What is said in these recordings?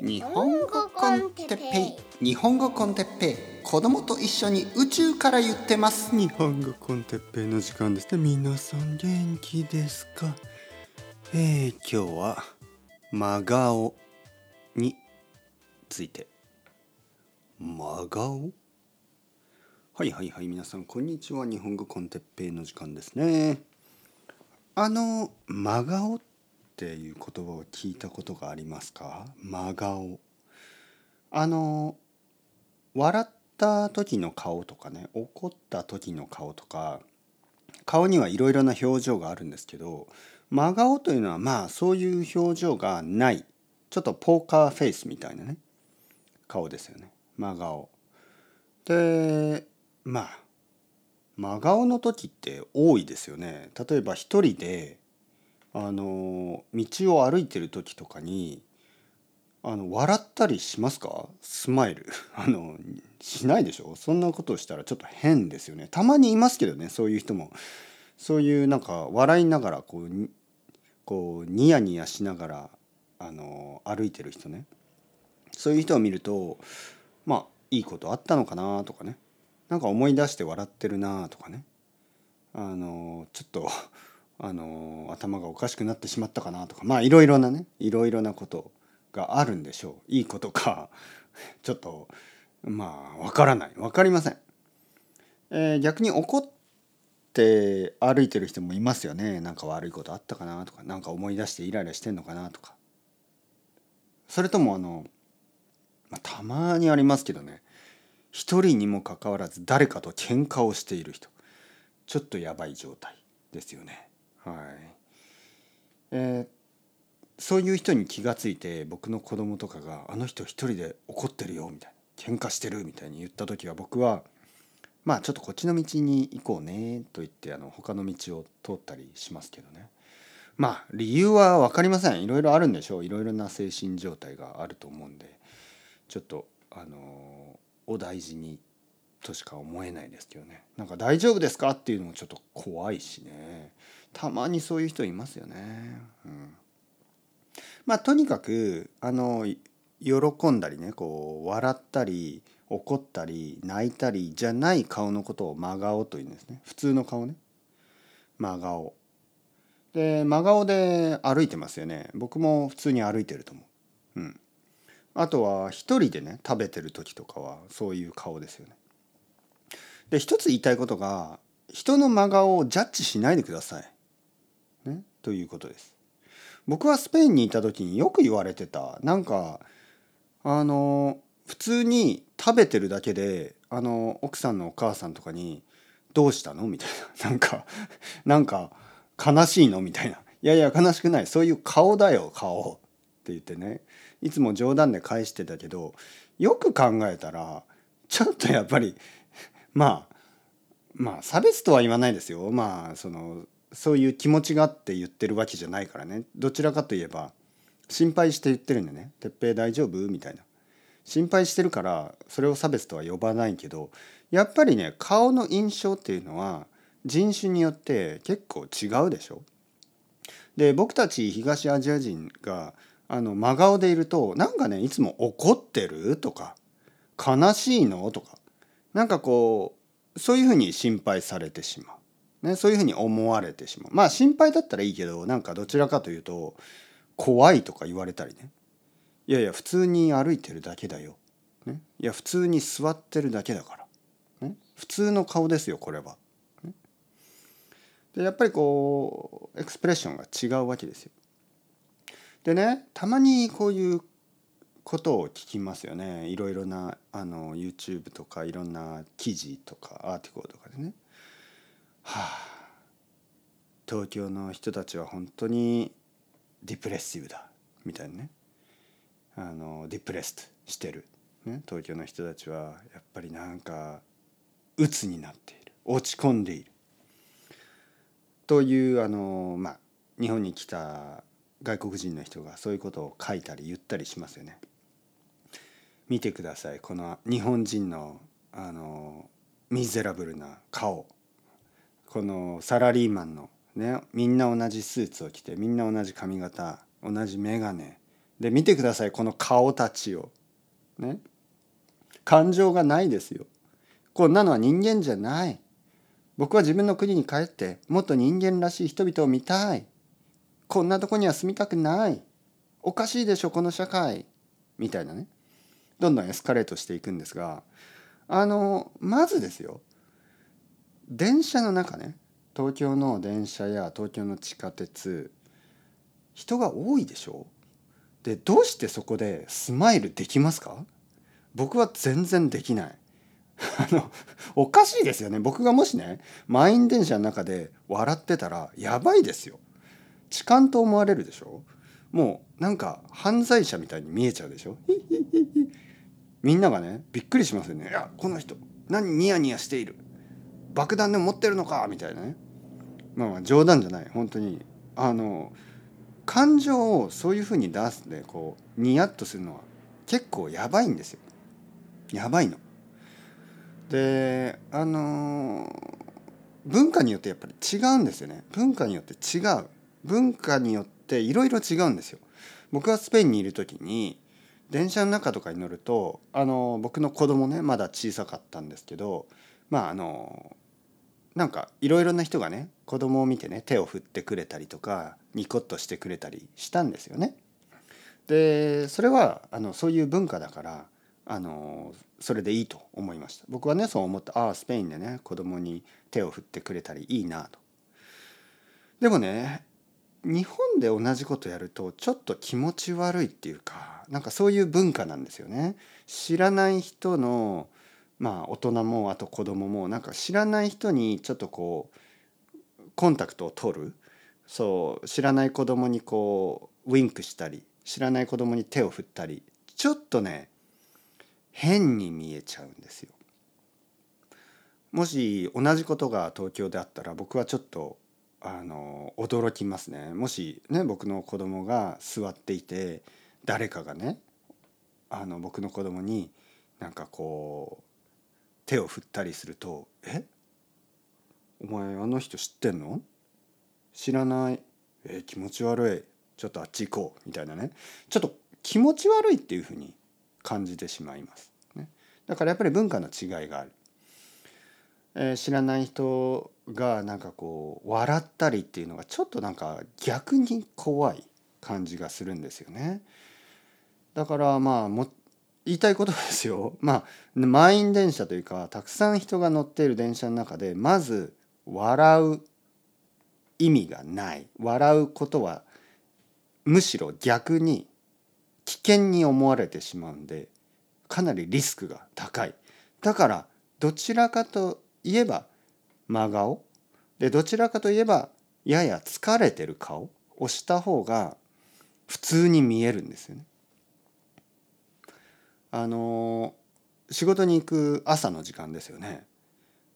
日本語コンテッペイ。日本語コンテッペイ。子供と一緒に宇宙から言ってます。日本語コンテッペイの時間ですね。皆さん元気ですか？えー、今日は真顔について。真顔？はいはいはい皆さんこんにちは。日本語コンテッペイの時間ですね。あの真顔っていう言葉を聞いたことがありますか？真顔。あの笑った時の顔とかね怒った時の顔とか顔にはいろいろな表情があるんですけど真顔というのはまあそういう表情がないちょっとポーカーフェイスみたいなね顔ですよね。真顔。でまあ真顔の時って多いですよね。例えば一人であの道を歩いてる時とかにあの笑ったりしますか？スマイル。あのしないでしょ？そんなことをしたらちょっと変ですよね。たまにいますけどねそういう人も。そういうなんか笑いながらこうこうニヤニヤしながらあの歩いてる人ね。そういう人を見るとまあいいことあったのかなとかね。なんか思い出して笑ってるなとかね。あのちょっとあの頭がおかしくなってしまったかなとかまあいろいろなねいろいろなことがあるんでしょう。いいことか ちょっとまあわからない。わかりません、えー、逆に怒って歩いてる人もいますよね。なんか悪いことあったかなとか何か思い出してイライラしてんのかなとか。それともあの、まあ、たまにありますけどね。一人にもかかわらず誰かと喧嘩をしている人。ちょっとやばい状態ですよね。はい。えー、そういう人に気が付いて僕の子供とかが「あの人一人で怒ってるよ」みたいな「喧嘩してる」みたいに言った時は僕は「まあちょっとこっちの道に行こうね」と言ってあの他の道を通ったりしますけどね。まあ理由は分かりません。いろいろあるんでしょう。いろいろな精神状態があると思うんで。ちょっとあのお大事にとしか思えないですけどね。なんか「大丈夫ですか?」っていうのもちょっと怖いしね。たまにそういう人いますよね。うん。まあとにかくあの喜んだりねこう笑ったり怒ったり泣いたりじゃない顔のことを真顔というんですね。普通の顔ね。真顔。で真顔で歩いてますよね。僕も普通に歩いてると思う。うん。あとは一人でね食べてる時とかはそういう顔ですよね。で一つ言いたいことが人の真顔をジャッジしないでください。ということです。僕はスペインにいた時によく言われてた。なんかあの普通に食べてるだけであの奥さんのお母さんとかに「どうしたの?」みたいな。なんかなんか悲しいの？みたいな「いやいや悲しくない。そういう顔だよ顔」って言ってね。いつも冗談で返してたけどよく考えたらちょっとやっぱりまあまあ差別とは言わないですよ。まあそのそういう気持ちがあって言ってるわけじゃないからねどちらかといえば心配して言ってるんでね「てっぺい大丈夫?」みたいな心配してるからそれを差別とは呼ばないけどやっぱりね顔の印象っていうのは人種によって結構違うでしょ？で僕たち東アジア人があの真顔でいるとなんかねいつも「怒ってる?」とか「悲しいの?」とかなんかこうそういうふうに心配されてしまう。ね、そういうふうに思われてしまう。まあ心配だったらいいけどなんかどちらかというと怖いとか言われたりね。いやいや普通に歩いてるだけだよ、ね、いや普通に座ってるだけだから、ね、普通の顔ですよこれは。ね、でやっぱりこうエクスプレッションが違うわけですよ。でねたまにこういうことを聞きますよね。いろいろなあの YouTube とかいろんな記事とかアーティコとかでね。はあ。東京の人たちは本当にディプレッシブだ。みたいなね。あのディプレストしてる、ね、東京の人たちはやっぱりなんか鬱になっている。落ち込んでいる。というあのまあ日本に来た外国人の人がそういうことを書いたり言ったりしますよね。見てください。この日本人のあのミゼラブルな顔。このサラリーマンのねみんな同じスーツを着てみんな同じ髪型同じ眼鏡で見てくださいこの顔たちを。ね。感情がないですよ。こんなのは人間じゃない。僕は自分の国に帰ってもっと人間らしい人々を見たい。こんなとこには住みたくない。おかしいでしょこの社会。みたいなね。どんどんエスカレートしていくんですがあのまずですよ。電車の中ね東京の電車や東京の地下鉄人が多いでしょ？でどうしてそこでスマイルできますか？僕は全然できない。あのおかしいですよね。僕がもしね満員電車の中で笑ってたらやばいですよ。痴漢と思われるでしょ？もうなんか犯罪者みたいに見えちゃうでしょ？みんながねびっくりしますよね。いやこの人何ニヤニヤしている。爆弾でも持ってるのかみたいなね。まあまあ冗談じゃない本当に。あの感情をそういうふうに出すでこうニヤッとするのは結構やばいんですよ。やばいの。であの文化によってやっぱり違うんですよね。文化によって違う。文化によっていろいろ違うんですよ。僕がスペインにいる時に電車の中とかに乗るとあの僕の子供ねまだ小さかったんですけどまああのなんかいろいろな人がね子供を見てね手を振ってくれたりとかニコッとしてくれたりしたんですよね。でそれはあのそういう文化だからあのそれでいいと思いました僕はねそう思ってああスペインでね子供に手を振ってくれたりいいなと。でもね日本で同じことやるとちょっと気持ち悪いっていうかなんかそういう文化なんですよね。知らない人のまあ大人もあと子供もなんか知らない人にちょっとこうコンタクトを取るそう知らない子供にこうウィンクしたり知らない子供に手を振ったりちょっとね変に見えちゃうんですよ。もし同じことが東京であったら僕はちょっとあの驚きますね。もしね僕の子供が座っていて誰かがねあの僕の子供になんかこう手を振ったりすると「え？お前あの人知ってんの？知らない？え気持ち悪いちょっとあっち行こう」みたいなねちょっと気持ち悪いっていうふうに感じてしまいます。ね、だからやっぱり文化の違いがある。えー、知らない人がなんかこう笑ったりっていうのがちょっとなんか逆に怖い感じがするんですよね。だからまあも言いたいことですよ。まあ満員電車というかたくさん人が乗っている電車の中でまず笑う意味がない笑うことはむしろ逆に危険に思われてしまうんでかなりリスクが高いだからどちらかといえば真顔でどちらかといえばやや疲れてる顔をした方が普通に見えるんですよね。あの仕事に行く朝の時間ですよね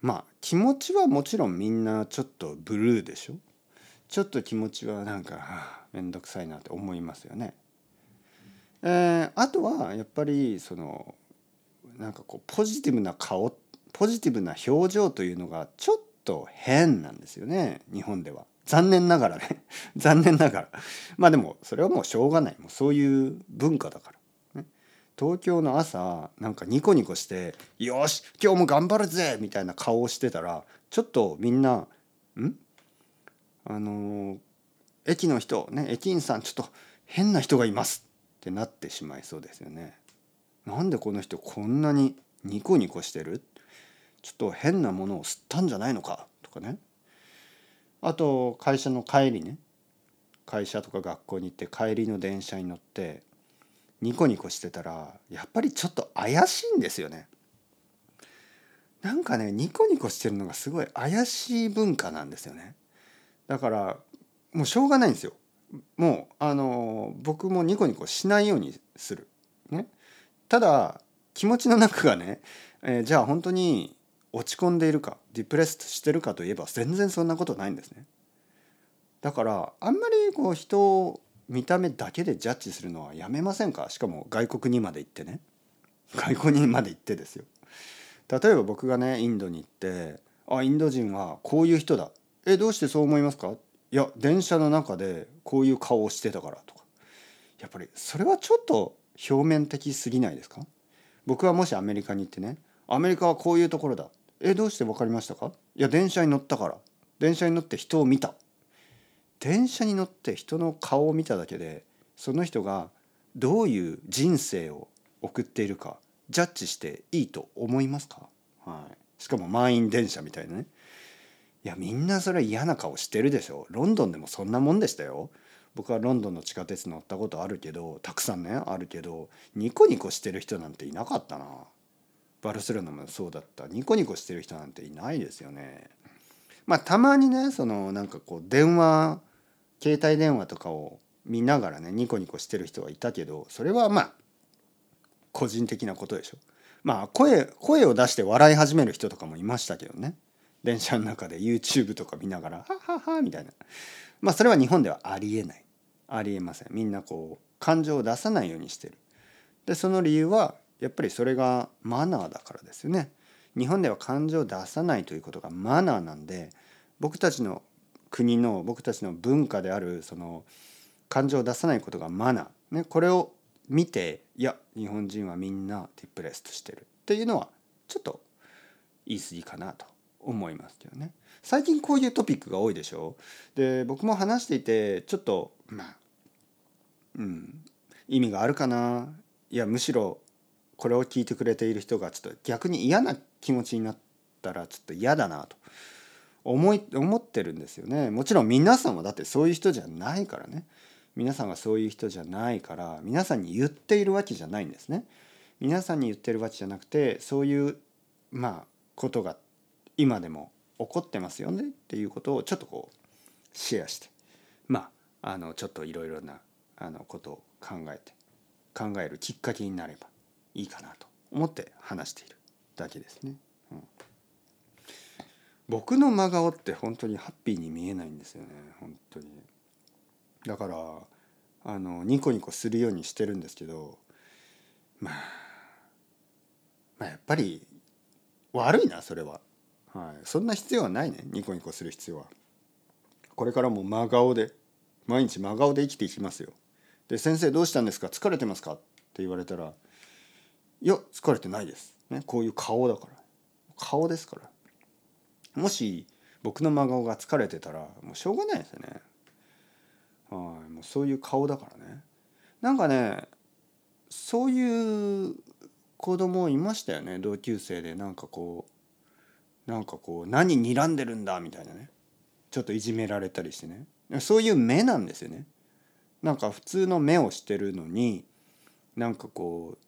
まあ気持ちはもちろんみんなちょっとブルーでしょ？ちょっと気持ちはなんか、はあ、めんどくさいなって思いますよね。えー、あとはやっぱりそのなんかこうポジティブな顔ポジティブな表情というのがちょっと変なんですよね日本では。残念ながらね 残念ながらまあでもそれはもうしょうがないもうそういう文化だから。東京の朝なんかニコニコして「よし今日も頑張るぜ!」みたいな顔をしてたらちょっとみんな「ん？あの駅の人ね駅員さんちょっと変な人がいます」ってなってしまいそうですよね。なんでこの人こんなにニコニコしてる？ちょっと変なものを吸ったんじゃないのか？とかねあと会社の帰りね会社とか学校に行って帰りの電車に乗ってニコニコしてたらやっぱりちょっと怪しいんですよね。なんかねニコニコしてるのがすごい怪しい文化なんですよね。だからもうしょうがないんですよ。もうあの僕もニコニコしないようにする。ね、ただ気持ちの中がね、えー、じゃあ本当に落ち込んでいるかディプレスしてるかといえば全然そんなことないんですね。だからあんまりこう人を見た目だけでジャッジするのはやめませんか？しかも外国にまで行ってね。外国にまで行ってですよ。例えば僕がねインドに行ってあインド人はこういう人だ。えどうしてそう思いますか？いや電車の中でこういう顔をしてたからとか。やっぱりそれはちょっと表面的すぎないですか？僕はもしアメリカに行ってねアメリカはこういうところだ。えどうして分かりましたか？いや電車に乗ったから。電車に乗って人を見た。電車に乗って人の顔を見ただけでその人がどういう人生を送っているかジャッジしていいと思いますか、はい、しかも満員電車みたいなね。いやみんなそれは嫌な顔してるでしょ。ロンドンでもそんなもんでしたよ。僕はロンドンの地下鉄乗ったことあるけどたくさんねあるけどニコニコしてる人なんていなかったな。バルセロナもそうだった。ニコニコしてる人なんていないですよね。まあたまにねそのなんかこう電話携帯電話とかを見ながらねニコニコしてる人はいたけどそれはまあ個人的なことでしょ。まあ声声を出して笑い始める人とかもいましたけどね。電車の中で YouTube とか見ながら「ははは」みたいな。まあそれは日本ではありえない。ありえません。みんなこう感情を出さないようにしてる。でその理由はやっぱりそれがマナーだからですよね。日本では感情を出さないということがマナーなんで僕たちの国の僕たちの文化であるその感情を出さないことがマナー、ね、これを見ていや日本人はみんなディプレストしてる。っていうのはちょっと言い過ぎかなと思いますけどね。最近こういうトピックが多いでしょ？で僕も話していてちょっとまあうん意味があるかな？いやむしろこれを聞いてくれている人がちょっと逆に嫌な気持ちになったらちょっと嫌だなと。思い思ってるんですよね。もちろん皆さんはだってそういう人じゃないからね。皆さんがそういう人じゃないから皆さんに言っているわけじゃないんですね。皆さんに言ってるわけじゃなくてそういうまあことが今でも起こってますよね。っていうことをちょっとこうシェアして。まああのちょっといろいろなあのことを考えて考えるきっかけになれば。いいかなと思って話しているだけですね。うん、僕の真顔って本当にハッピーに見えないんですよね。本当に。だからあのニコニコするようにしてるんですけどまあまあやっぱり悪いなそれは。はい、そんな必要はないねニコニコする必要は。これからも真顔で毎日真顔で生きていきますよ。で先生どうしたんですか？疲れてますか？って言われたらいや疲れてないです、ね、こういう顔だから。顔ですから。もし僕の真顔が疲れてたらもうしょうがないですよね。はいもうそういう顔だからね。なんかねそういう子供いましたよね。同級生でなんかこうなんかこう何睨んでるんだみたいなね。ちょっといじめられたりしてね。そういう目なんですよね。なんか普通の目をしてるのになんかこう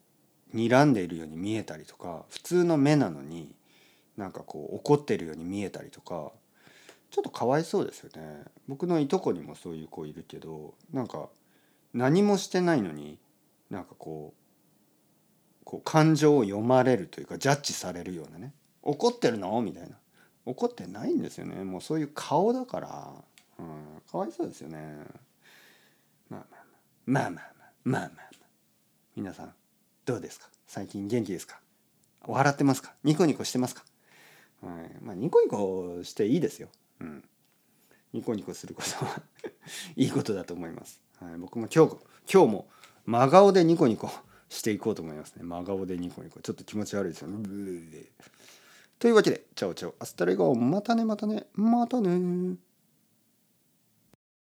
睨んでいるように見えたりとか普通の目なのになんかこう怒ってるように見えたりとかちょっとかわいそうですよね。僕のいとこにもそういう子いるけどなんか何もしてないのになんかこうこう感情を読まれるというかジャッジされるようなね。怒ってるの？みたいな。怒ってないんですよね。もうそういう顔だから、うん、かわいそうですよね。まあまあまあまあまあまあまあまあまあ。皆さんどうですか？最近元気ですか？笑ってますか？ニコニコしてますか？はい。まあニコニコしていいですよ。うん。ニコニコすることは いいことだと思います、はい、僕も今日今日も真顔でニコニコしていこうと思いますね。真顔でニコニコ。ちょっと気持ち悪いですよね。というわけで、 ciao ciao、hasta luego、またねまたね、またね